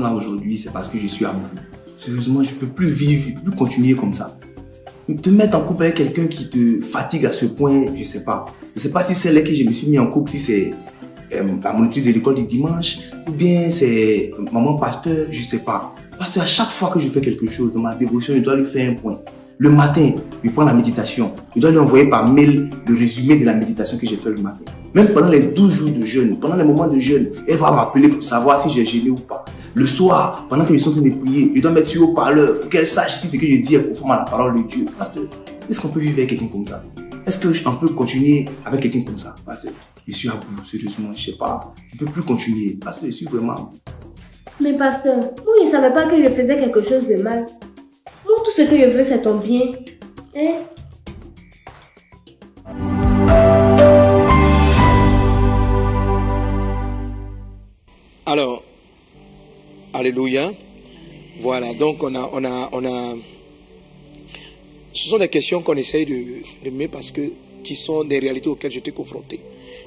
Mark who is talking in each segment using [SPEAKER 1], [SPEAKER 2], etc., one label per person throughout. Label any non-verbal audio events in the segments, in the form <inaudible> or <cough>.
[SPEAKER 1] Là aujourd'hui, c'est parce que je suis à. Sérieusement, je peux plus vivre, plus continuer comme ça. Te mettre en couple avec quelqu'un qui te fatigue à ce point, je sais pas. Je sais pas si c'est là que je me suis mis en couple, si c'est euh, la monitrice de l'école du dimanche, ou bien c'est maman pasteur, je sais pas. Parce qu'à chaque fois que je fais quelque chose dans ma dévotion, je dois lui faire un point. Le matin, je prends la méditation. Je dois lui envoyer par mail le résumé de la méditation que j'ai fait le matin. Même pendant les 12 jours de jeûne, pendant les moments de jeûne, elle va m'appeler pour savoir si j'ai jeûné ou pas. Le soir, pendant que je suis en train de prier, je dois mettre sur haut-parleur pour qu'elle sache si ce que je dis est conforme à la parole de Dieu. Pasteur, est-ce qu'on peut vivre avec quelqu'un comme ça? Est-ce qu'on peut continuer avec quelqu'un comme ça? Pasteur, je suis à bout, sérieusement, je sais pas. Je ne peux plus continuer. Pasteur, je suis vraiment
[SPEAKER 2] Mais pasteur, moi je ne savais pas que je faisais quelque chose de mal. Moi, tout ce que je veux, c'est ton bien. Hein?
[SPEAKER 3] Alors, Alléluia. Voilà, donc on a, on a, on a. Ce sont des questions qu'on essaye de, de mettre parce que qui sont des réalités auxquelles j'étais confronté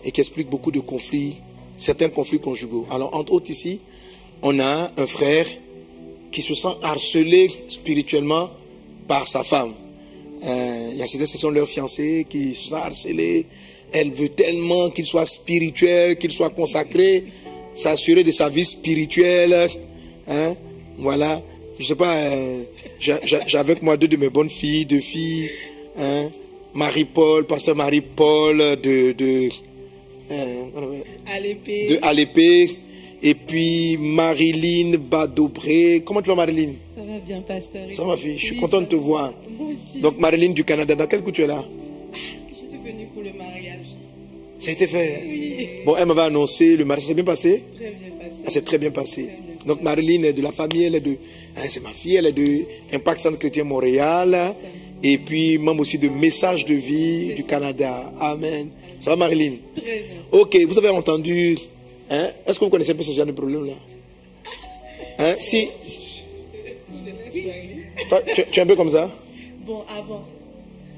[SPEAKER 3] et qui expliquent beaucoup de conflits, certains conflits conjugaux. Alors, entre autres ici, on a un frère qui se sent harcelé spirituellement par sa femme. Euh, il y a certains qui sont leurs fiancés qui se sentent harcelés. Elle veut tellement qu'il soit spirituel, qu'il soit consacré, s'assurer de sa vie spirituelle. Hein? Voilà. Je sais pas, euh, j'ai avec moi deux de mes bonnes filles, deux filles. Hein? Marie-Paul, pasteur Marie-Paul de, de,
[SPEAKER 4] euh,
[SPEAKER 3] de Alépé. Et puis Marilyn Badobré. Comment tu vas Marilyn?
[SPEAKER 4] Ça va bien, pasteur.
[SPEAKER 3] Ça va, fille. Je suis content de te voir.
[SPEAKER 4] Moi aussi.
[SPEAKER 3] Donc Marilyn du Canada, dans quel coup tu es là? <laughs>
[SPEAKER 4] Je suis venue pour le mariage.
[SPEAKER 3] Ça a été fait
[SPEAKER 4] Oui.
[SPEAKER 3] Bon, elle m'avait annoncé, le mariage s'est bien passé?
[SPEAKER 4] Très bien passé.
[SPEAKER 3] Ça s'est très bien passé.
[SPEAKER 4] Très bien.
[SPEAKER 3] Donc Marilyn est de la famille, elle est de... hein, c'est ma fille, elle est de Impact Centre Chrétien Montréal. Et puis membre aussi de Message de Vie du Canada. Amen. Ça va Marilyn?
[SPEAKER 4] Très bien.
[SPEAKER 3] Ok, vous avez entendu... Hein? Est-ce que vous connaissez un peu ce genre de problème-là hein? Si... Tu, tu es un peu comme ça?
[SPEAKER 4] Bon, avant.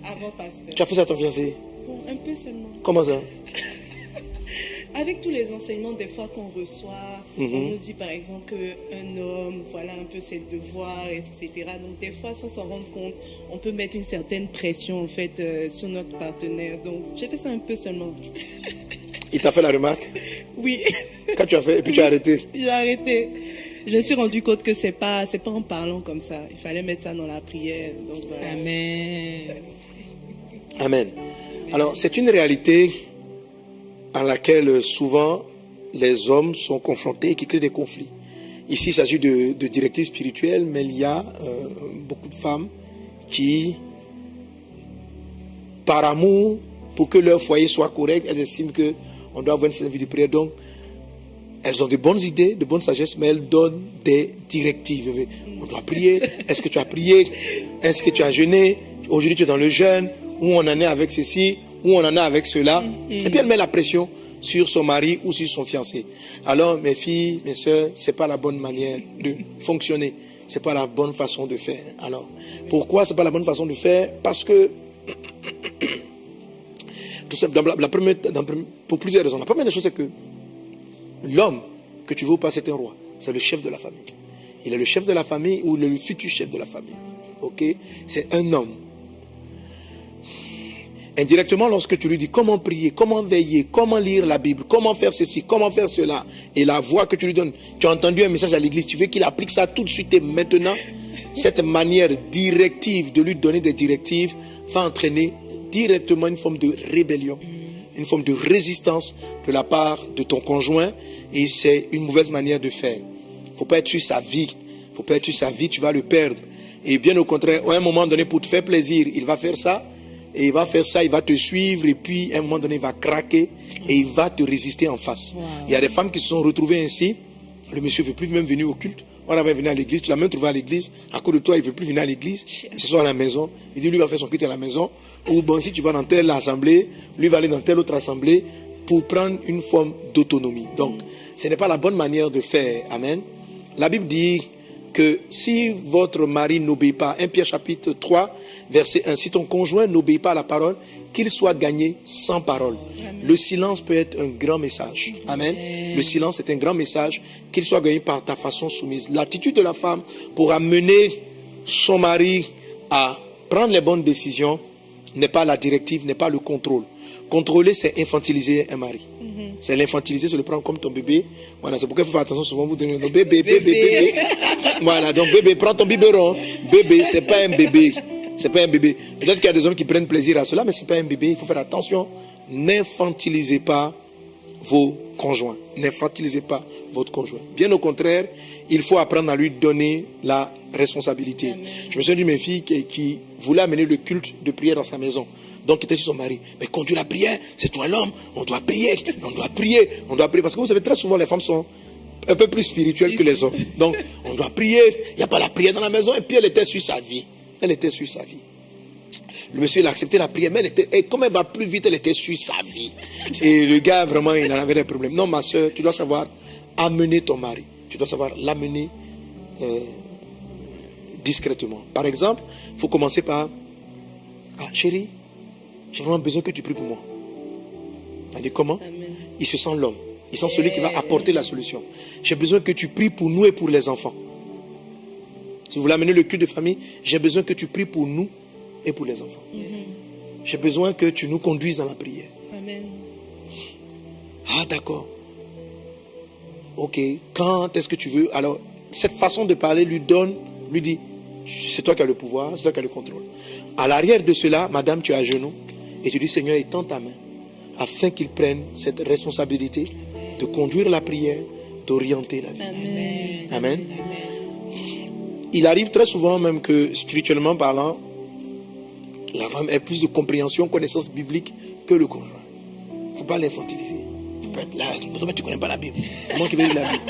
[SPEAKER 4] Avant, pasteur.
[SPEAKER 3] Tu as fait ça à ton fiancé?
[SPEAKER 4] Bon, un peu seulement.
[SPEAKER 3] Comment ça?
[SPEAKER 4] Avec tous les enseignements des fois qu'on reçoit,
[SPEAKER 3] Mhm.
[SPEAKER 4] on nous dit par exemple qu'un homme, voilà un peu ses devoirs, etc. Donc des fois, sans s'en rendre compte, on peut mettre une certaine pression en fait euh, sur notre partenaire. Donc j'ai fait ça un peu seulement.
[SPEAKER 3] Il t'a fait la remarque?
[SPEAKER 4] Oui,
[SPEAKER 3] Quand tu as fait, et puis tu as arrêté?
[SPEAKER 4] J'ai arrêté. Je me suis rendu compte que c'est pas, c'est pas en parlant comme ça. Il fallait mettre ça dans la prière. Donc voilà.
[SPEAKER 5] Amen.
[SPEAKER 3] Amen. Alors, c'est une réalité à laquelle euh, souvent les hommes sont confrontés et qui crée des conflits. Ici, il s'agit de, directives spirituelles, mais il y a euh, beaucoup de femmes qui, par amour, pour que leur foyer soit correct, elles estiment qu'on doit avoir une certaine vie de prière. Donc, elles ont de bonnes idées, de bonnes sagesse, mais elles donnent des directives. On doit prier. Est-ce que tu as prié? Est-ce que tu as jeûné? Aujourd'hui, tu es dans le jeûne. Où on en est avec ceci? Où on en est avec cela Et puis, elle met la pression sur son mari ou sur son fiancé. Alors, mes filles, mes soeurs, c'est pas la bonne manière de fonctionner. C'est pas la bonne façon de faire. Alors, pourquoi c'est pas la bonne façon de faire? Parce que <coughs> tout simple, dans la- la première- dans la première- pour plusieurs raisons. La première des choses, c'est que l'homme que tu veux ou pas, c'est un roi. C'est le chef de la famille. Il est le chef de la famille ou le futur chef de la famille. Ok? C'est un homme. Indirectement, lorsque tu lui dis comment prier, comment veiller, comment lire la Bible, comment faire ceci, comment faire cela, et la voix que tu lui donnes, tu as entendu un message à l'église, tu veux qu'il applique ça tout de suite et maintenant, cette manière directive de lui donner des directives va entraîner directement une forme de rébellion, une forme de résistance de la part de ton conjoint, et c'est une mauvaise manière de faire. faut pas être sur sa vie. faut pas être sur sa vie, tu vas le perdre. Et bien au contraire, à un moment donné, pour te faire plaisir, il va faire ça, et il va faire ça, il va te suivre, et puis à un moment donné, il va craquer, et il va te résister en face. Il y a des femmes qui se sont retrouvées ainsi, le monsieur ne veut plus même venir au culte, on avait venu à l'église, tu l'as même trouvé à l'église, à cause de toi, il ne veut plus venir à l'église, il se soit à la maison, il dit lui va faire son culte à la maison, ou bon, si tu vas dans telle assemblée, lui va aller dans telle autre assemblée, pour prendre une forme d'autonomie. Donc, ce n'est pas la bonne manière de faire. Amen. La Bible dit, que si votre mari n'obéit pas, 1 Pierre chapitre 3, verset 1, si ton conjoint n'obéit pas à la parole, qu'il soit gagné sans parole. Le silence peut être un grand message. Amen. Le silence est un grand message, qu'il soit gagné par ta façon soumise. L'attitude de la femme pour amener son mari à prendre les bonnes décisions n'est pas la directive, n'est pas le contrôle. Contrôler, c'est infantiliser un mari. C'est l'infantiliser, c'est le prendre comme ton bébé. Voilà, c'est pourquoi il faut faire attention souvent vous donnez bébé, bébé, bébé. voilà, donc bébé, prends ton biberon. Bébé, c'est pas un bébé. C'est pas un bébé. Peut-être qu'il y a des hommes qui prennent plaisir à cela, mais c'est pas un bébé. Il faut faire attention. N'infantilisez pas vos conjoints. N'infantilisez pas votre conjoint. Bien au contraire, il faut apprendre à lui donner la responsabilité. Je me souviens d'une mes filles qui, qui voulait amener le culte de prière dans sa maison. Donc, il était sur son mari. Mais conduire la prière, c'est toi l'homme. On doit prier. On doit prier. On doit prier. Parce que vous savez, très souvent, les femmes sont un peu plus spirituelles que les hommes. Donc, on doit prier. Il n'y a pas la prière dans la maison. Et puis, elle était sur sa vie. Elle était sur sa vie. Le monsieur, il a accepté la prière, mais elle était, et comme elle va plus vite, elle était sur sa vie. Et le gars, vraiment, il en avait des problèmes. Non, ma soeur, tu dois savoir amener ton mari. Tu dois savoir l'amener euh, discrètement. Par exemple, il faut commencer par Ah, chérie, j'ai vraiment besoin que tu pries pour moi. Elle dit comment Il se sent l'homme. Il sent celui qui va apporter la solution. J'ai besoin que tu pries pour nous et pour les enfants. Si vous voulez amener le culte de famille, j'ai besoin que tu pries pour nous et pour les enfants. J'ai besoin que tu nous conduises dans la prière.
[SPEAKER 4] Amen.
[SPEAKER 3] Ah, d'accord. Ok, quand est-ce que tu veux? Alors, cette façon de parler lui donne, lui dit, c'est toi qui as le pouvoir, c'est toi qui as le contrôle. À l'arrière de cela, madame, tu es à genoux et tu dis, Seigneur, étends ta main afin qu'il prenne cette responsabilité de conduire la prière, d'orienter la vie. Amen. Il arrive très souvent même que, spirituellement parlant, la femme ait plus de compréhension, connaissance biblique que le conjoint. Il ne faut pas l'infantiliser. Tu peux être là, mais tu ne connais pas la Bible. Comment veut lire la Bible?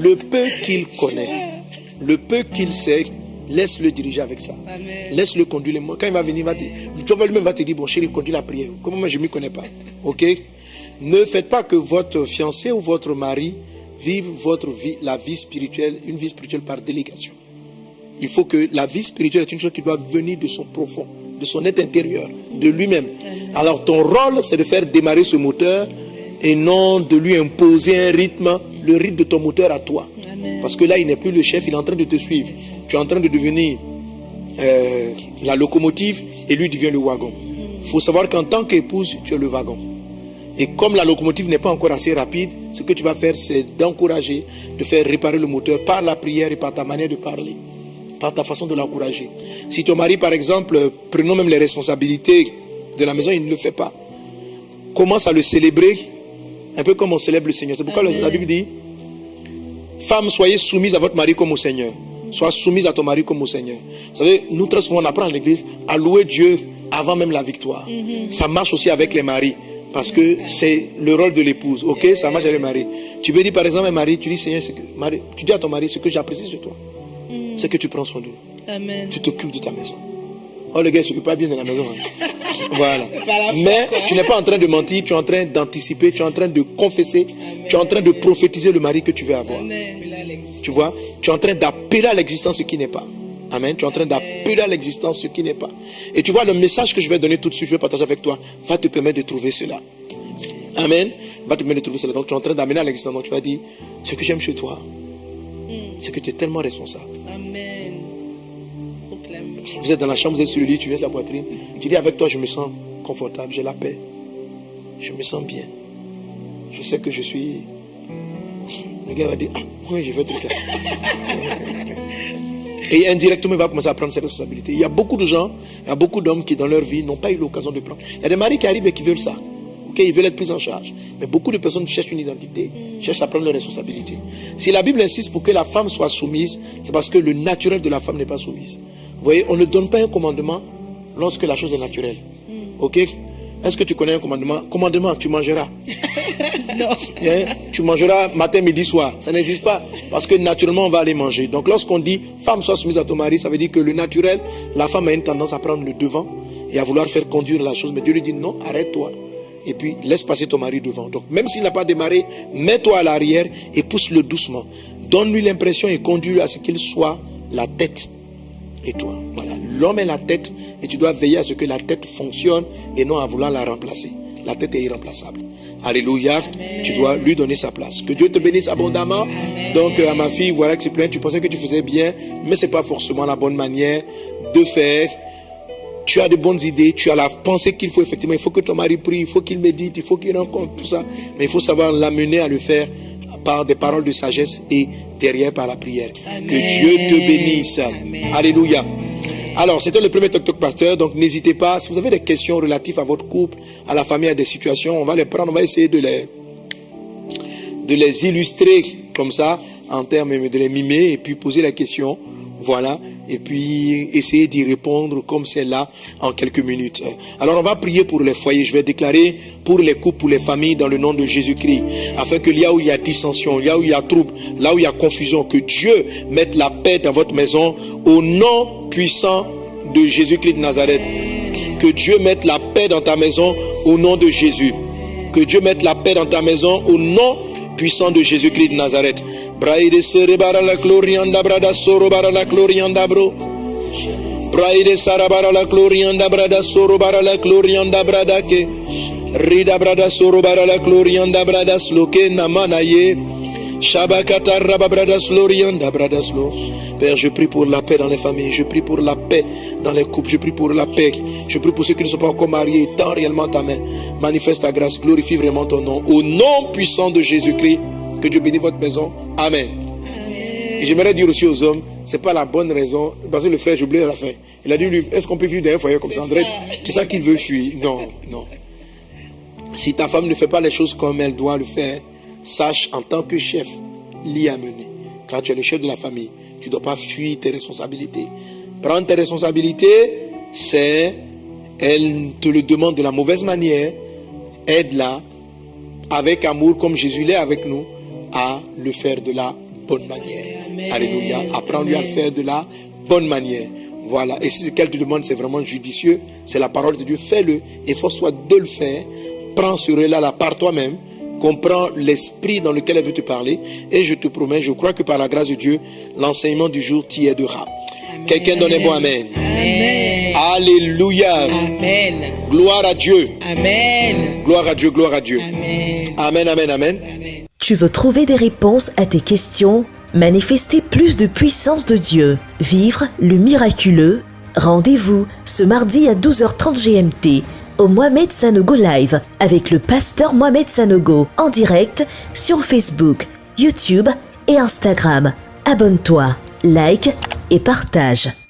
[SPEAKER 3] Le peu qu'il connaît, le peu qu'il sait, laisse-le diriger avec ça. Laisse-le conduire. Quand il va venir, va te, tu vas lui-même va te dire, bon chéri, conduis la prière. Comment moi je ne m'y connais pas Ok? Ne faites pas que votre fiancé ou votre mari vive votre vie, la vie spirituelle, une vie spirituelle par délégation. Il faut que la vie spirituelle est une chose qui doit venir de son profond, de son être intérieur, de lui-même. Alors ton rôle, c'est de faire démarrer ce moteur et non de lui imposer un rythme, le rythme de ton moteur à toi. Parce que là, il n'est plus le chef, il est en train de te suivre. Tu es en train de devenir euh, la locomotive et lui devient le wagon. Il faut savoir qu'en tant qu'épouse, tu es le wagon. Et comme la locomotive n'est pas encore assez rapide, ce que tu vas faire, c'est d'encourager, de faire réparer le moteur par la prière et par ta manière de parler, par ta façon de l'encourager. Si ton mari, par exemple, prenons même les responsabilités de la maison, il ne le fait pas, commence à le célébrer, un peu comme on célèbre le Seigneur. C'est pourquoi la Bible dit, Femmes, soyez soumises à votre mari comme au Seigneur. Sois soumise à ton mari comme au Seigneur. Vous savez, nous très souvent on apprend à l'église à louer Dieu avant même la victoire. Ça marche aussi avec les maris. Parce que c'est le rôle de l'épouse. Ok, ça marche avec les maris. Tu peux dire par exemple un mari, tu dis Seigneur, que, tu dis à ton mari ce que j'apprécie sur toi. C'est que tu prends soin de nous.
[SPEAKER 4] Amen.
[SPEAKER 3] Tu t'occupes de ta maison. Oh, le gars ne s'occupe pas bien de la maison. hein. <laughs> <laughs> voilà. Mais tu n'es pas en train de mentir, tu es en train d'anticiper, tu es en train de confesser, tu es en train de prophétiser le mari que tu veux avoir.
[SPEAKER 4] Amen.
[SPEAKER 3] Tu vois Tu es en train d'appeler à l'existence ce qui n'est pas. Amen. Tu es en train d'appeler à l'existence ce qui n'est pas. Et tu vois, le message que je vais donner tout de suite, je vais partager avec toi, va te permettre de trouver cela. Amen. Va te permettre de trouver cela. Donc tu es en train d'amener à l'existence. Donc tu vas dire, ce que j'aime chez toi, c'est que tu es tellement responsable.
[SPEAKER 4] Amen.
[SPEAKER 3] Vous êtes dans la chambre, vous êtes sur le lit, tu laisses la poitrine. Tu dis avec toi, je me sens confortable, j'ai la paix. Je me sens bien. Je sais que je suis. Le gars va dire, ah, oui, je veux tout. <laughs> Et indirectement, il va commencer à prendre ses responsabilités. Il y a beaucoup de gens, il y a beaucoup d'hommes qui, dans leur vie, n'ont pas eu l'occasion de prendre. Il y a des maris qui arrivent et qui veulent ça. Ils veulent être pris en charge. Mais beaucoup de personnes cherchent une identité, cherchent à prendre leurs responsabilités. Si la Bible insiste pour que la femme soit soumise, c'est parce que le naturel de la femme n'est pas soumise. Vous voyez, on ne donne pas un commandement lorsque la chose est naturelle. Ok? Est-ce que tu connais un commandement? Commandement, tu mangeras. <laughs> <laughs> Hein? Tu mangeras matin, midi, soir. Ça n'existe pas. Parce que naturellement, on va aller manger. Donc lorsqu'on dit femme soit soumise à ton mari, ça veut dire que le naturel, la femme a une tendance à prendre le devant et à vouloir faire conduire la chose. Mais Dieu lui dit non, arrête-toi. Et puis laisse passer ton mari devant. Donc même s'il n'a pas démarré, mets-toi à l'arrière et pousse-le doucement. Donne-lui l'impression et conduis-le à ce qu'il soit la tête et toi. Voilà. L'homme est la tête et tu dois veiller à ce que la tête fonctionne et non à vouloir la remplacer. La tête est irremplaçable. Alléluia. Tu dois lui donner sa place. Que Dieu te bénisse abondamment. Donc, euh, à ma fille, voilà que tu plains. Tu pensais que tu faisais bien, mais c'est pas forcément la bonne manière de faire. Tu as de bonnes idées, tu as la pensée qu'il faut effectivement. Il faut que ton mari prie, il faut qu'il médite, il faut qu'il rencontre tout ça. Mais il faut savoir l'amener à le faire par des paroles de sagesse et derrière par la prière. Que Dieu te bénisse. Alléluia. Alors, c'était le premier Tok Tok Pasteur, donc n'hésitez pas. Si vous avez des questions relatives à votre couple, à la famille, à des situations, on va les prendre, on va essayer de les, de les illustrer comme ça, en termes de les mimer, et puis poser la question. Voilà. Et puis essayer d'y répondre comme c'est là en quelques minutes. Alors on va prier pour les foyers. Je vais déclarer pour les couples, pour les familles dans le nom de Jésus-Christ. Afin que là où il y a dissension, là où il y a trouble, là où il y a confusion, que Dieu mette la paix dans votre maison au nom puissant de Jésus-Christ de Nazareth. Que Dieu mette la paix dans ta maison au nom de Jésus. Que Dieu mette la paix dans ta maison au nom puissant de Jésus-Christ de Nazareth. Braide serebara la glorianda brada sorobara la glorianda bro. Braide sarabara la glorianda brada sorobara la glorianda brada ke. Rida brada sorobara la glorianda brada sloke namanaye. Père, je prie pour la paix dans les familles, je prie pour la paix dans les couples, je prie pour la paix, je prie pour ceux qui ne sont pas encore mariés, tends réellement ta main, manifeste ta grâce, glorifie vraiment ton nom. Au nom puissant de Jésus-Christ, que Dieu bénisse votre maison. Amen. J'aimerais dire aussi aux hommes, c'est pas la bonne raison, parce que le frère, j'ai oublié à la fin. Il a dit, est-ce qu'on peut vivre dans un foyer comme ça, André? C'est ça qu'il veut fuir. Non, non. Si ta femme ne fait pas les choses comme elle doit le faire, sache en tant que chef l'y amener. Quand tu es le chef de la famille, tu ne dois pas fuir tes responsabilités. Prendre tes responsabilités, c'est, elle te le demande de la mauvaise manière, aide-la avec amour comme Jésus l'est avec nous à le faire de la bonne manière. Alléluia. Apprends-lui à le faire de la bonne manière. Voilà. Et si ce qu'elle te demande, c'est vraiment judicieux, c'est la parole de Dieu, fais-le. Efforce-toi de le faire. Prends ce relais-là par toi-même comprends l'esprit dans lequel elle veut te parler. Et je te promets, je crois que par la grâce de Dieu, l'enseignement du jour t'y aidera. Quelqu'un donne un bon Amen.
[SPEAKER 4] Amen.
[SPEAKER 3] Alléluia.
[SPEAKER 4] Amen.
[SPEAKER 3] Gloire à Dieu.
[SPEAKER 4] Amen.
[SPEAKER 3] Gloire à Dieu, gloire à Dieu.
[SPEAKER 4] Amen.
[SPEAKER 3] Amen, amen, amen.
[SPEAKER 4] Amen.
[SPEAKER 5] Tu veux trouver des réponses à tes questions? Manifester plus de puissance de Dieu Vivre le miraculeux Rendez-vous ce mardi à 12h30 GMT Mohamed Sanogo Live avec le pasteur Mohamed Sanogo en direct sur Facebook, YouTube et Instagram. Abonne-toi, like et partage.